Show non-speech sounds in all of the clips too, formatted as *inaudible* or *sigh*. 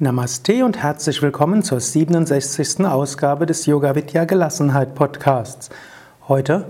Namaste und herzlich willkommen zur 67. Ausgabe des Yoga Vidya Gelassenheit Podcasts. Heute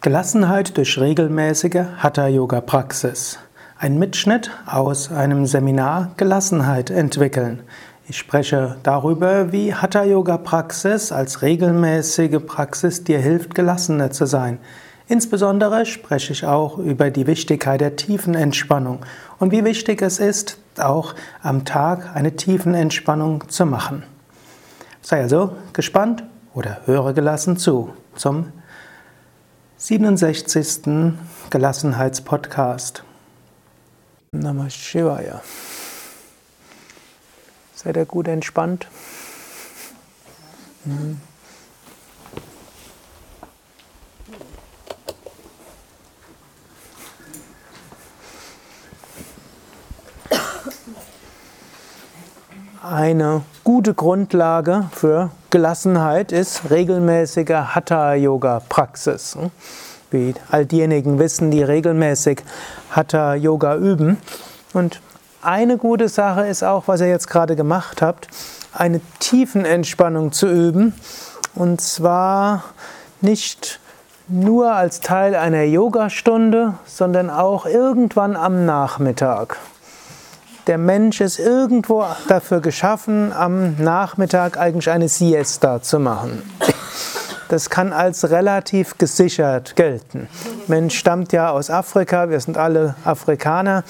Gelassenheit durch regelmäßige Hatha Yoga Praxis. Ein Mitschnitt aus einem Seminar Gelassenheit entwickeln. Ich spreche darüber, wie Hatha Yoga Praxis als regelmäßige Praxis dir hilft, gelassener zu sein. Insbesondere spreche ich auch über die Wichtigkeit der tiefen Entspannung und wie wichtig es ist, auch am Tag eine tiefen Entspannung zu machen. Sei also gespannt oder höre gelassen zu zum 67. Gelassenheitspodcast. Namah Shivaya. Seid ihr gut entspannt? Mhm. Eine gute Grundlage für Gelassenheit ist regelmäßige Hatha-Yoga-Praxis. Wie all diejenigen wissen, die regelmäßig Hatha-Yoga üben. Und eine gute Sache ist auch, was ihr jetzt gerade gemacht habt, eine Tiefenentspannung zu üben. Und zwar nicht nur als Teil einer Yogastunde, sondern auch irgendwann am Nachmittag. Der Mensch ist irgendwo dafür geschaffen, am Nachmittag eigentlich eine Siesta zu machen. Das kann als relativ gesichert gelten. Mensch stammt ja aus Afrika, wir sind alle Afrikaner.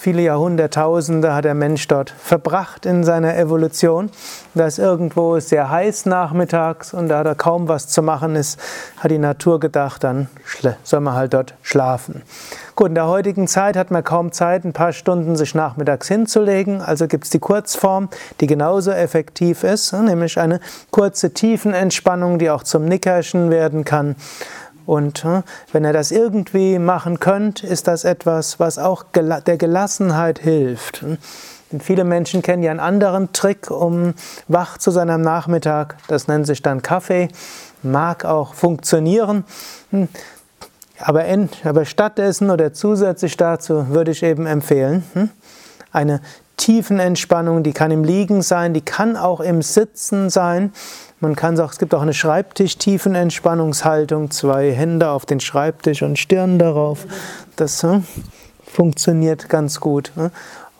Viele Jahrhunderttausende hat der Mensch dort verbracht in seiner Evolution. Da ist irgendwo sehr heiß nachmittags und da da kaum was zu machen ist, hat die Natur gedacht, dann soll man halt dort schlafen. Gut, in der heutigen Zeit hat man kaum Zeit, ein paar Stunden sich nachmittags hinzulegen. Also gibt es die Kurzform, die genauso effektiv ist, nämlich eine kurze Tiefenentspannung, die auch zum Nickerchen werden kann. Und hm, wenn ihr das irgendwie machen könnt, ist das etwas, was auch der Gelassenheit hilft. Hm. Denn viele Menschen kennen ja einen anderen Trick, um wach zu sein am Nachmittag. Das nennt sich dann Kaffee. Mag auch funktionieren. Hm. Aber, in, aber stattdessen oder zusätzlich dazu würde ich eben empfehlen, eine Tiefenentspannung, die kann im Liegen sein, die kann auch im Sitzen sein. Man kann auch, es gibt auch eine Schreibtisch-Tiefenentspannungshaltung, zwei Hände auf den Schreibtisch und Stirn darauf. Das hm, funktioniert ganz gut. Hm.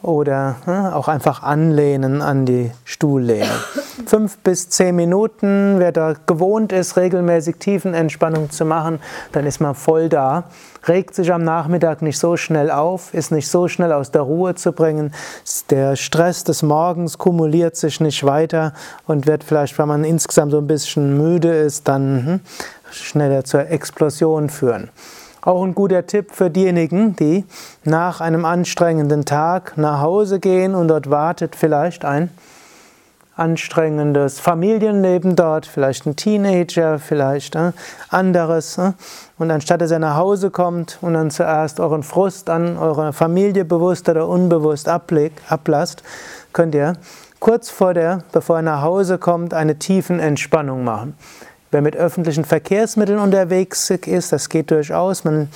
Oder hm, auch einfach anlehnen an die Stuhllehne. *laughs* Fünf bis zehn Minuten, wer da gewohnt ist, regelmäßig Tiefenentspannung zu machen, dann ist man voll da. Regt sich am Nachmittag nicht so schnell auf, ist nicht so schnell aus der Ruhe zu bringen. Der Stress des Morgens kumuliert sich nicht weiter und wird vielleicht, wenn man insgesamt so ein bisschen müde ist, dann hm, schneller zur Explosion führen. Auch ein guter Tipp für diejenigen, die nach einem anstrengenden Tag nach Hause gehen und dort wartet vielleicht ein anstrengendes Familienleben dort, vielleicht ein Teenager, vielleicht äh, anderes. Äh, und anstatt dass er nach Hause kommt und dann zuerst euren Frust an eurer Familie bewusst oder unbewusst ablasst, könnt ihr kurz vor der, bevor er nach Hause kommt, eine tiefen Entspannung machen. Wer mit öffentlichen Verkehrsmitteln unterwegs ist, das geht durchaus. Man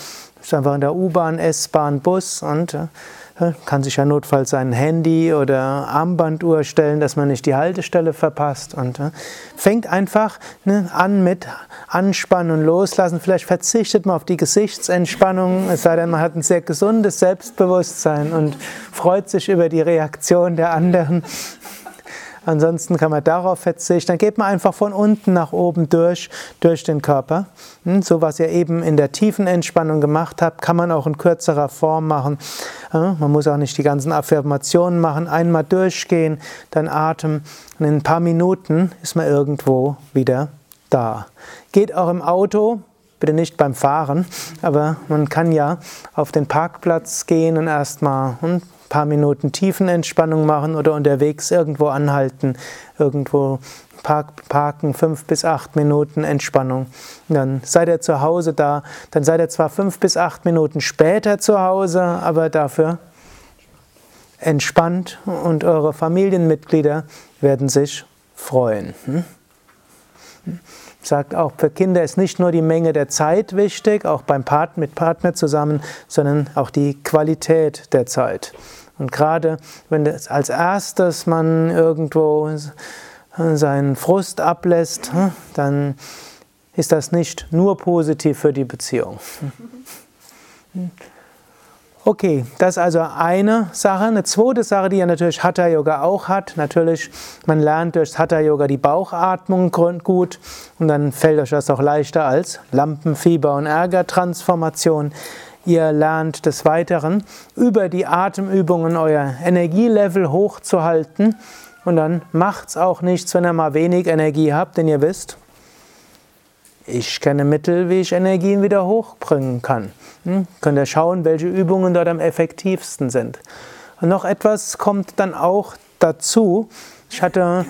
ist einfach in der U-Bahn, S-Bahn, Bus und äh, kann sich ja notfalls sein Handy oder Armbanduhr stellen, dass man nicht die Haltestelle verpasst und äh, fängt einfach ne, an mit Anspannen und Loslassen. Vielleicht verzichtet man auf die Gesichtsentspannung, es sei denn, man hat ein sehr gesundes Selbstbewusstsein und freut sich über die Reaktion der anderen. Ansonsten kann man darauf verzichten. Dann geht man einfach von unten nach oben durch, durch den Körper. Hm, so was ihr eben in der tiefen Entspannung gemacht habt, kann man auch in kürzerer Form machen. Man muss auch nicht die ganzen Affirmationen machen. Einmal durchgehen, dann Atem. Und in ein paar Minuten ist man irgendwo wieder da. Geht auch im Auto, bitte nicht beim Fahren, aber man kann ja auf den Parkplatz gehen und erstmal hm, paar Minuten Tiefenentspannung machen oder unterwegs irgendwo anhalten, irgendwo park, parken, fünf bis acht Minuten Entspannung. dann seid ihr zu Hause da, dann seid ihr zwar fünf bis acht Minuten später zu Hause, aber dafür entspannt und eure Familienmitglieder werden sich freuen. Hm? Sagt auch, für Kinder ist nicht nur die Menge der Zeit wichtig, auch beim Part mit Partner zusammen, sondern auch die Qualität der Zeit. Und gerade wenn das als erstes man irgendwo seinen Frust ablässt, hm, dann ist das nicht nur positiv für die Beziehung. Okay, das ist also eine Sache. Eine zweite Sache, die ja natürlich Hatha Yoga auch hat, natürlich, man lernt durch Hatha Yoga die Bauchatmung gut und dann fällt euch das auch leichter als Lampenfieber und Ärgertransformation. Ihr lernt des Weiteren über die Atemübungen euer Energielevel hochzuhalten und dann macht's auch nichts, wenn ihr mal wenig Energie habt, denn ihr wisst, ich kenne Mittel, wie ich Energien wieder hochbringen kann. Hm? Könnt ihr schauen, welche Übungen dort am effektivsten sind. Und noch etwas kommt dann auch dazu. Ich hatte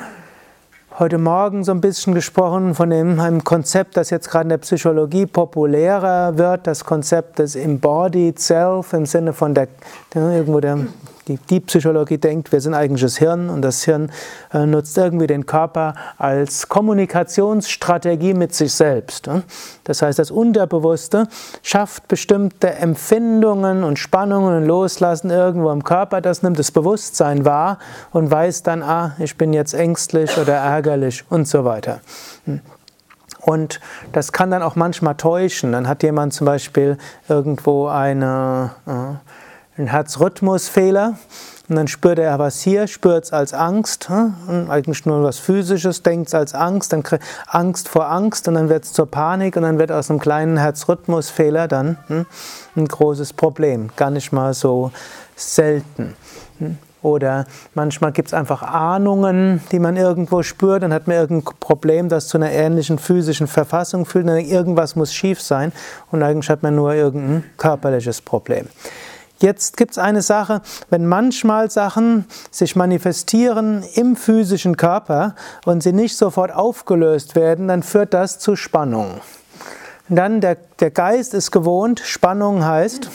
heute Morgen so ein bisschen gesprochen von einem Konzept, das jetzt gerade in der Psychologie populärer wird, das Konzept des Embodied Self im Sinne von der, irgendwo der die, die Psychologie denkt, wir sind eigentlich das Hirn und das Hirn äh, nutzt irgendwie den Körper als Kommunikationsstrategie mit sich selbst. Das heißt, das Unterbewusste schafft bestimmte Empfindungen und Spannungen und Loslassen irgendwo im Körper, das nimmt das Bewusstsein wahr und weiß dann, ah, ich bin jetzt ängstlich oder ärgerlich und so weiter. Hm. Und das kann dann auch manchmal täuschen. Dann hat jemand zum Beispiel irgendwo eine, äh, ein Herzrhythmusfehler. Und dann spürt er was hier, spürt es als Angst, hm? eigentlich nur was Physisches, denkt es als Angst, dann Angst vor Angst und dann wird es zur Panik und dann wird aus einem kleinen Herzrhythmusfehler dann hm, ein großes Problem. Gar nicht mal so selten. Hm? Oder manchmal gibt es einfach Ahnungen, die man irgendwo spürt, dann hat man irgendein Problem, das zu einer ähnlichen physischen Verfassung führt, dann irgendwas muss schief sein und eigentlich hat man nur irgendein körperliches Problem. Jetzt gibt es eine Sache, wenn manchmal Sachen sich manifestieren im physischen Körper und sie nicht sofort aufgelöst werden, dann führt das zu Spannung. Dann der, der Geist ist gewohnt, Spannung heißt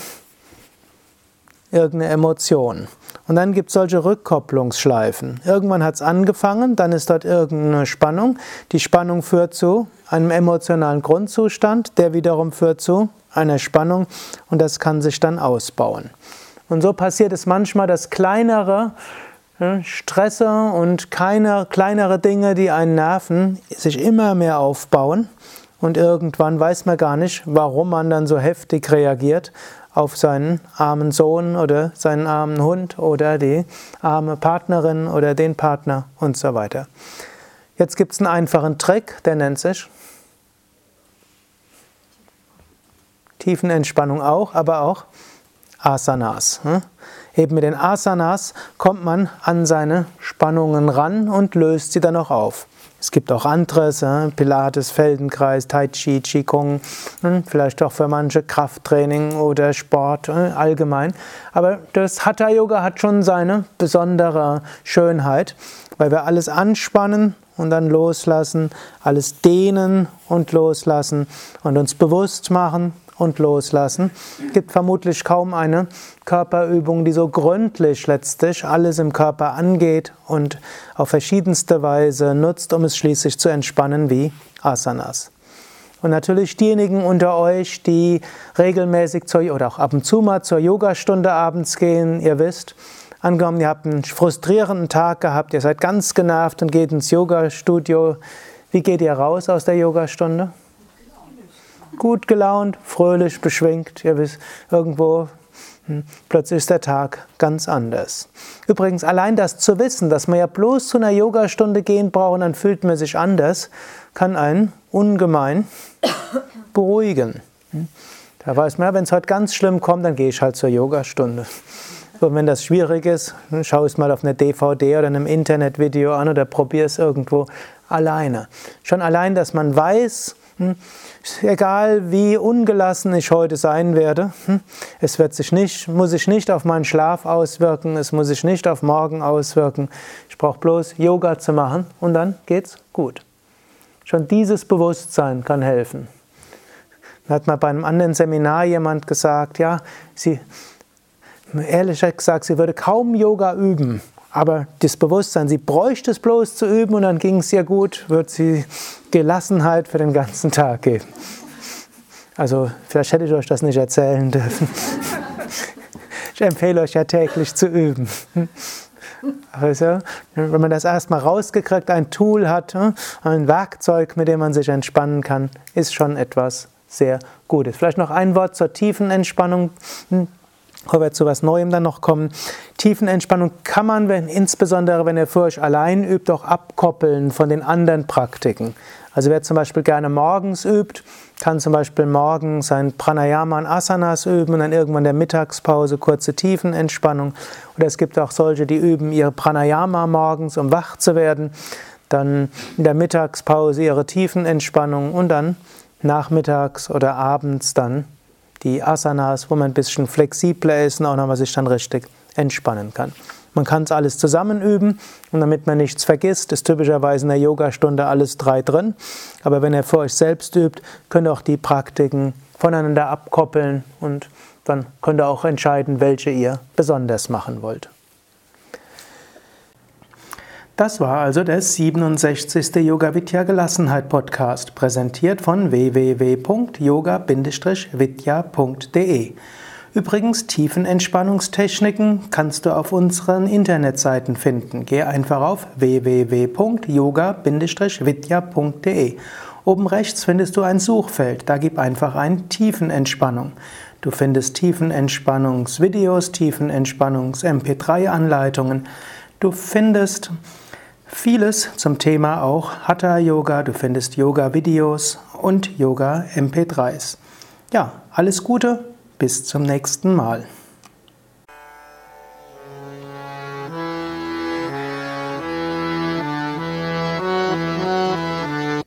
irgendeine Emotion. Und dann gibt es solche Rückkopplungsschleifen. Irgendwann hat es angefangen, dann ist dort irgendeine Spannung. Die Spannung führt zu einem emotionalen Grundzustand, der wiederum führt zu einer Spannung und das kann sich dann ausbauen. Und so passiert es manchmal, dass kleinere Stresse und keine, kleinere Dinge, die einen nerven, sich immer mehr aufbauen und irgendwann weiß man gar nicht, warum man dann so heftig reagiert auf seinen armen Sohn oder seinen armen Hund oder die arme Partnerin oder den Partner und so weiter. Jetzt gibt es einen einfachen Trick, der nennt sich Tiefenentspannung auch, aber auch Asanas. Hm? Eben mit den Asanas kommt man an seine Spannungen ran und löst sie dann auch auf. Es gibt auch anderes, Pilates, Feldenkreis, Tai Chi, Qigong, hm? vielleicht auch für manche Krafttraining oder Sport allgemein. Aber das Hatha Yoga hat schon seine besondere Schönheit, weil wir alles anspannen und dann loslassen, alles dehnen und loslassen und uns bewusst machen, und loslassen. Es gibt vermutlich kaum eine Körperübung, die so gründlich letztlich alles im Körper angeht und auf verschiedenste Weise nutzt, um es schließlich zu entspannen wie Asanas. Und natürlich diejenigen unter euch, die regelmäßig zur, oder auch ab und zu mal zur Yogastunde abends gehen, ihr wisst, angenommen, ihr habt einen frustrierenden Tag gehabt, ihr seid ganz genervt und geht ins Yogastudio. Wie geht ihr raus aus der Yogastunde? Gut gelaunt, fröhlich, beschwingt. Ihr wisst, irgendwo hm, plötzlich ist der Tag ganz anders. Übrigens, allein das zu wissen, dass man ja bloß zu einer Yogastunde gehen braucht und dann fühlt man sich anders, kann einen ungemein *coughs* beruhigen. Hm. Da weiß man, wenn es heute ganz schlimm kommt, dann gehe ich halt zur Yogastunde. Und wenn das schwierig ist, hm, schau es mal auf einer DVD oder einem Internetvideo an oder probier es irgendwo alleine. Schon allein, dass man weiß? Egal wie ungelassen ich heute sein werde, hm? es wird sich nicht, muss sich nicht auf meinen Schlaf auswirken, es muss sich nicht auf morgen auswirken. Ich brauche bloß Yoga zu machen und dann geht's gut. Schon dieses Bewusstsein kann helfen. Da hat mal bei einem anderen Seminar jemand gesagt, ja, sie, ehrlich gesagt, sie würde kaum Yoga üben. Aber das Bewusstsein, sie bräuchte es bloß zu üben und dann ging es ihr gut, wird sie Gelassenheit für den ganzen Tag geben. Also vielleicht hätte ich euch das nicht erzählen dürfen. Ich empfehle euch ja täglich zu üben. Also, wenn man das erstmal rausgekriegt, ein Tool hat, ein Werkzeug, mit dem man sich entspannen kann, ist schon etwas sehr Gutes. Vielleicht noch ein Wort zur tiefen Entspannung. Wir zu was Neuem dann noch kommen. Tiefenentspannung kann man, wenn, insbesondere wenn ihr für euch allein übt, auch abkoppeln von den anderen Praktiken. Also wer zum Beispiel gerne morgens übt, kann zum Beispiel morgens sein Pranayama und Asanas üben und dann irgendwann in der Mittagspause kurze Tiefenentspannung. Oder es gibt auch solche, die üben ihre Pranayama morgens, um wach zu werden. Dann in der Mittagspause ihre Tiefenentspannung und dann nachmittags oder abends dann die Asanas, wo man ein bisschen flexibler ist und auch nochmal sich dann richtig entspannen kann. Man kann es alles zusammen üben und damit man nichts vergisst, ist typischerweise in der Yogastunde alles drei drin. Aber wenn ihr für euch selbst übt, könnt ihr auch die Praktiken voneinander abkoppeln und dann könnt ihr auch entscheiden, welche ihr besonders machen wollt. Das war also der 67. Yoga Vidya Gelassenheit Podcast, präsentiert von www.yoga-vidya.de. Übrigens, Tiefenentspannungstechniken kannst du auf unseren Internetseiten finden. Geh einfach auf www.yoga-vidya.de. Oben rechts findest du ein Suchfeld, da gib einfach ein Tiefenentspannung. Du findest Tiefenentspannungsvideos, Tiefenentspannungs-MP3-Anleitungen. Du findest Vieles zum Thema auch Hatha Yoga, du findest Yoga Videos und Yoga MP3s. Ja, alles Gute, bis zum nächsten Mal.